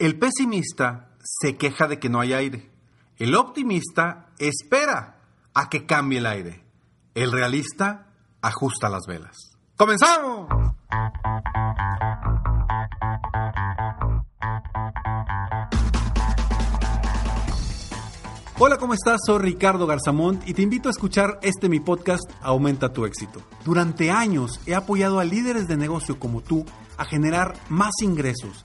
El pesimista se queja de que no hay aire. El optimista espera a que cambie el aire. El realista ajusta las velas. ¡Comenzamos! Hola, ¿cómo estás? Soy Ricardo Garzamont y te invito a escuchar este mi podcast Aumenta tu éxito. Durante años he apoyado a líderes de negocio como tú a generar más ingresos,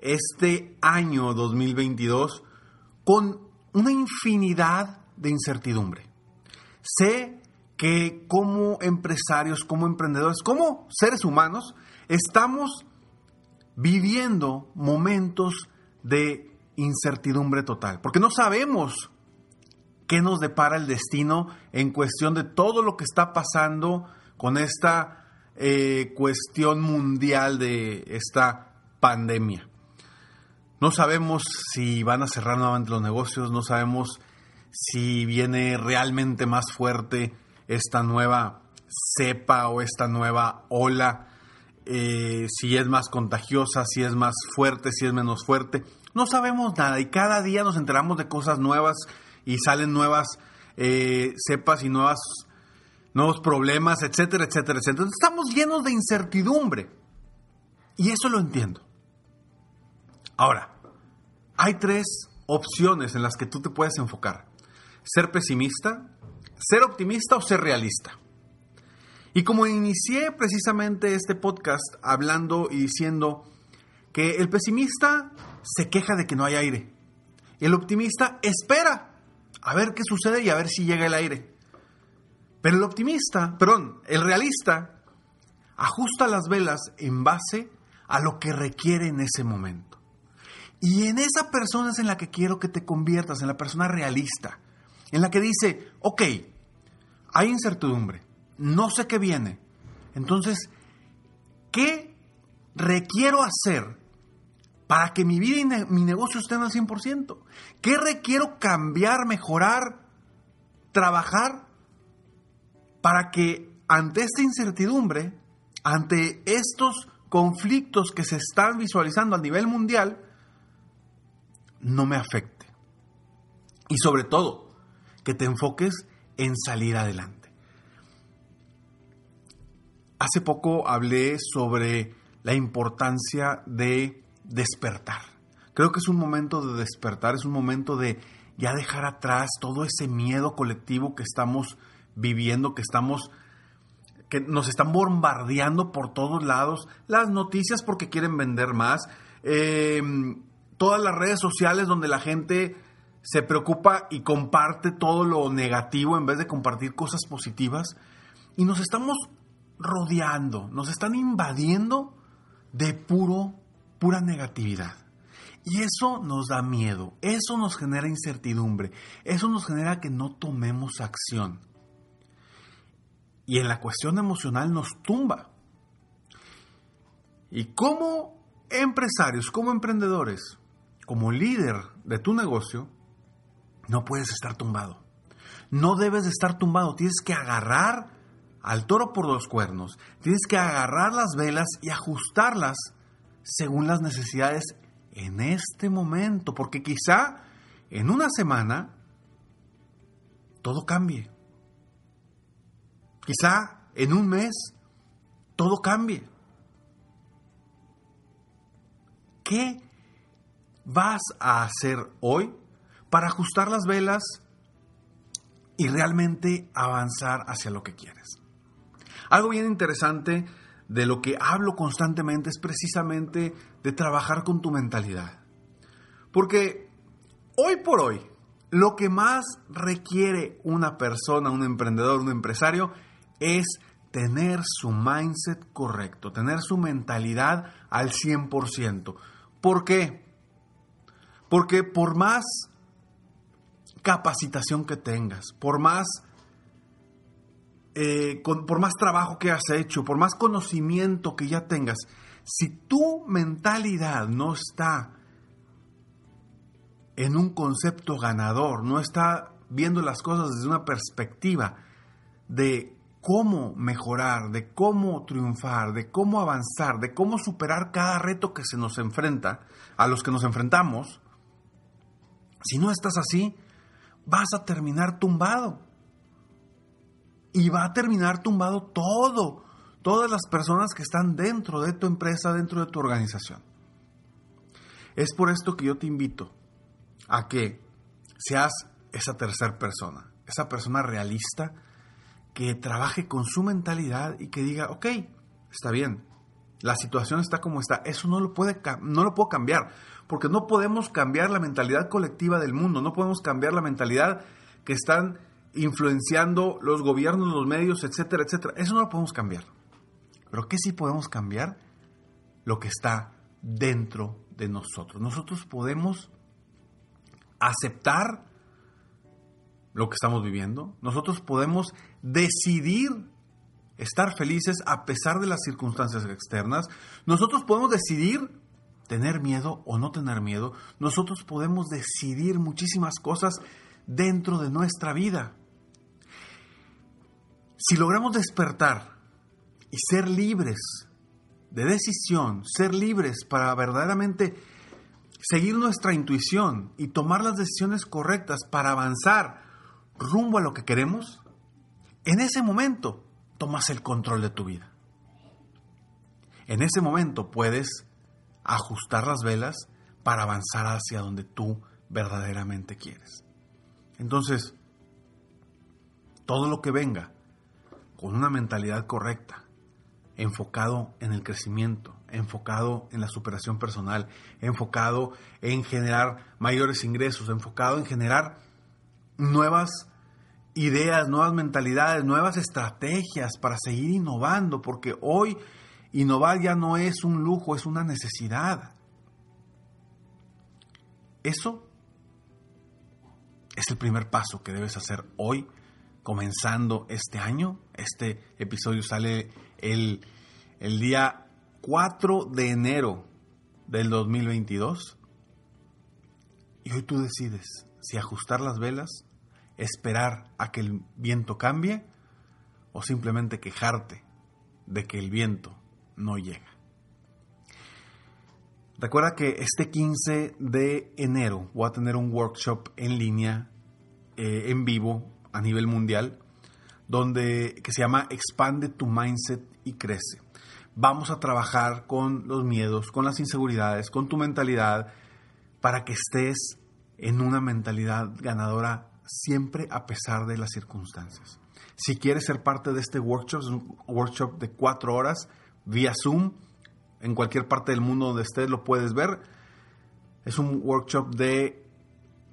este año 2022 con una infinidad de incertidumbre. Sé que como empresarios, como emprendedores, como seres humanos, estamos viviendo momentos de incertidumbre total, porque no sabemos qué nos depara el destino en cuestión de todo lo que está pasando con esta eh, cuestión mundial de esta pandemia. No sabemos si van a cerrar nuevamente los negocios, no sabemos si viene realmente más fuerte esta nueva cepa o esta nueva ola eh, si es más contagiosa, si es más fuerte, si es menos fuerte. No sabemos nada y cada día nos enteramos de cosas nuevas y salen nuevas eh, cepas y nuevas, nuevos problemas, etcétera, etcétera, etcétera. estamos llenos de incertidumbre y eso lo entiendo. Ahora, hay tres opciones en las que tú te puedes enfocar. Ser pesimista, ser optimista o ser realista. Y como inicié precisamente este podcast hablando y diciendo que el pesimista se queja de que no hay aire. El optimista espera a ver qué sucede y a ver si llega el aire. Pero el optimista, perdón, el realista ajusta las velas en base a lo que requiere en ese momento. Y en esa persona es en la que quiero que te conviertas, en la persona realista, en la que dice, ok, hay incertidumbre, no sé qué viene. Entonces, ¿qué requiero hacer para que mi vida y mi negocio estén al 100%? ¿Qué requiero cambiar, mejorar, trabajar para que ante esta incertidumbre, ante estos conflictos que se están visualizando a nivel mundial, no me afecte? Y sobre todo, que te enfoques en salir adelante. Hace poco hablé sobre la importancia de despertar. Creo que es un momento de despertar, es un momento de ya dejar atrás todo ese miedo colectivo que estamos viviendo, que estamos que nos están bombardeando por todos lados, las noticias porque quieren vender más, em, todas las redes sociales donde la gente se preocupa y comparte todo lo negativo en vez de compartir cosas positivas. Y nos estamos rodeando, nos están invadiendo de puro, pura negatividad. Y eso nos da miedo, eso nos genera incertidumbre, eso nos genera que no tomemos acción. Y en la cuestión emocional nos tumba. Y como empresarios, como emprendedores, como líder de tu negocio, no puedes estar tumbado. No debes de estar tumbado, tienes que agarrar al toro por los cuernos. Tienes que agarrar las velas y ajustarlas según las necesidades en este momento, porque quizá en una semana todo cambie. Quizá en un mes todo cambie. ¿Qué vas a hacer hoy para ajustar las velas y realmente avanzar hacia lo que quieres? Algo bien interesante de lo que hablo constantemente es precisamente de trabajar con tu mentalidad. Porque hoy por hoy, lo que más requiere una persona, un emprendedor, un empresario, es tener su mindset correcto, tener su mentalidad al 100%. ¿Por qué? Porque por más capacitación que tengas, por más, eh, por más trabajo que has hecho, por más conocimiento que ya tengas, si tu mentalidad no está en un concepto ganador, no está viendo las cosas desde una perspectiva de cómo mejorar, de cómo triunfar, de cómo avanzar, de cómo superar cada reto que se nos enfrenta, a los que nos enfrentamos, si no estás así, vas a terminar tumbado. Y va a terminar tumbado todo, todas las personas que están dentro de tu empresa, dentro de tu organización. Es por esto que yo te invito a que seas esa tercera persona, esa persona realista que trabaje con su mentalidad y que diga, ok, está bien, la situación está como está, eso no lo, puede, no lo puedo cambiar, porque no podemos cambiar la mentalidad colectiva del mundo, no podemos cambiar la mentalidad que están influenciando los gobiernos, los medios, etcétera, etcétera. Eso no lo podemos cambiar. Pero ¿qué sí podemos cambiar? Lo que está dentro de nosotros. Nosotros podemos aceptar lo que estamos viviendo. Nosotros podemos decidir estar felices a pesar de las circunstancias externas. Nosotros podemos decidir tener miedo o no tener miedo. Nosotros podemos decidir muchísimas cosas dentro de nuestra vida. Si logramos despertar y ser libres de decisión, ser libres para verdaderamente seguir nuestra intuición y tomar las decisiones correctas para avanzar rumbo a lo que queremos, en ese momento tomas el control de tu vida. En ese momento puedes ajustar las velas para avanzar hacia donde tú verdaderamente quieres. Entonces, todo lo que venga con una mentalidad correcta, enfocado en el crecimiento, enfocado en la superación personal, enfocado en generar mayores ingresos, enfocado en generar nuevas ideas, nuevas mentalidades, nuevas estrategias para seguir innovando, porque hoy innovar ya no es un lujo, es una necesidad. Eso es el primer paso que debes hacer hoy, comenzando este año. Este episodio sale el, el día 4 de enero del 2022. Y hoy tú decides si ajustar las velas esperar a que el viento cambie o simplemente quejarte de que el viento no llega. Recuerda que este 15 de enero voy a tener un workshop en línea, eh, en vivo, a nivel mundial, donde, que se llama Expande tu Mindset y Crece. Vamos a trabajar con los miedos, con las inseguridades, con tu mentalidad, para que estés en una mentalidad ganadora siempre a pesar de las circunstancias. Si quieres ser parte de este workshop, es un workshop de cuatro horas vía Zoom, en cualquier parte del mundo donde estés lo puedes ver. Es un workshop de,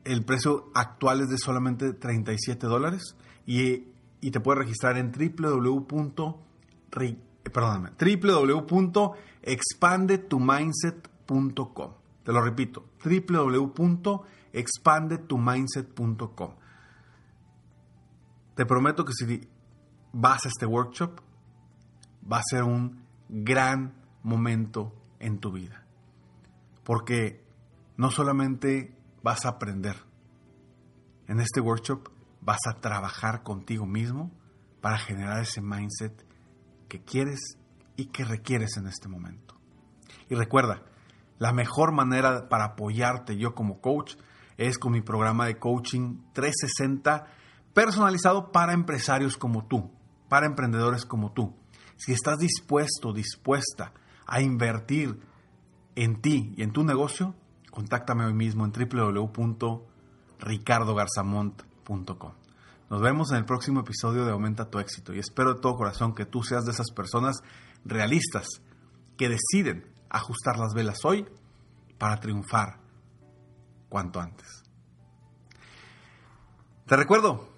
el precio actual es de solamente 37 dólares y, te puedes registrar en www.expandetumindset.com. Te lo repito, www.expandetumindset.com. Te prometo que si vas a este workshop, va a ser un gran momento en tu vida. Porque no solamente vas a aprender, en este workshop vas a trabajar contigo mismo para generar ese mindset que quieres y que requieres en este momento. Y recuerda, la mejor manera para apoyarte yo como coach es con mi programa de coaching 360 personalizado para empresarios como tú, para emprendedores como tú. Si estás dispuesto, dispuesta a invertir en ti y en tu negocio, contáctame hoy mismo en www.ricardogarzamont.com. Nos vemos en el próximo episodio de Aumenta tu éxito y espero de todo corazón que tú seas de esas personas realistas que deciden ajustar las velas hoy para triunfar cuanto antes. Te recuerdo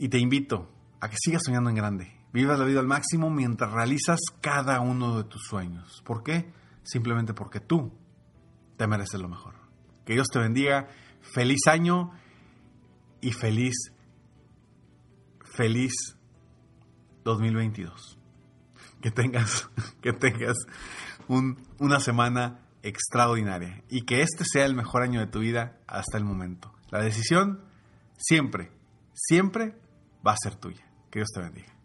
y te invito a que sigas soñando en grande. Vivas la vida al máximo mientras realizas cada uno de tus sueños. ¿Por qué? Simplemente porque tú te mereces lo mejor. Que Dios te bendiga. Feliz año y feliz, feliz 2022. Que tengas, que tengas una semana extraordinaria y que este sea el mejor año de tu vida hasta el momento. La decisión siempre, siempre va a ser tuya. Que Dios te bendiga.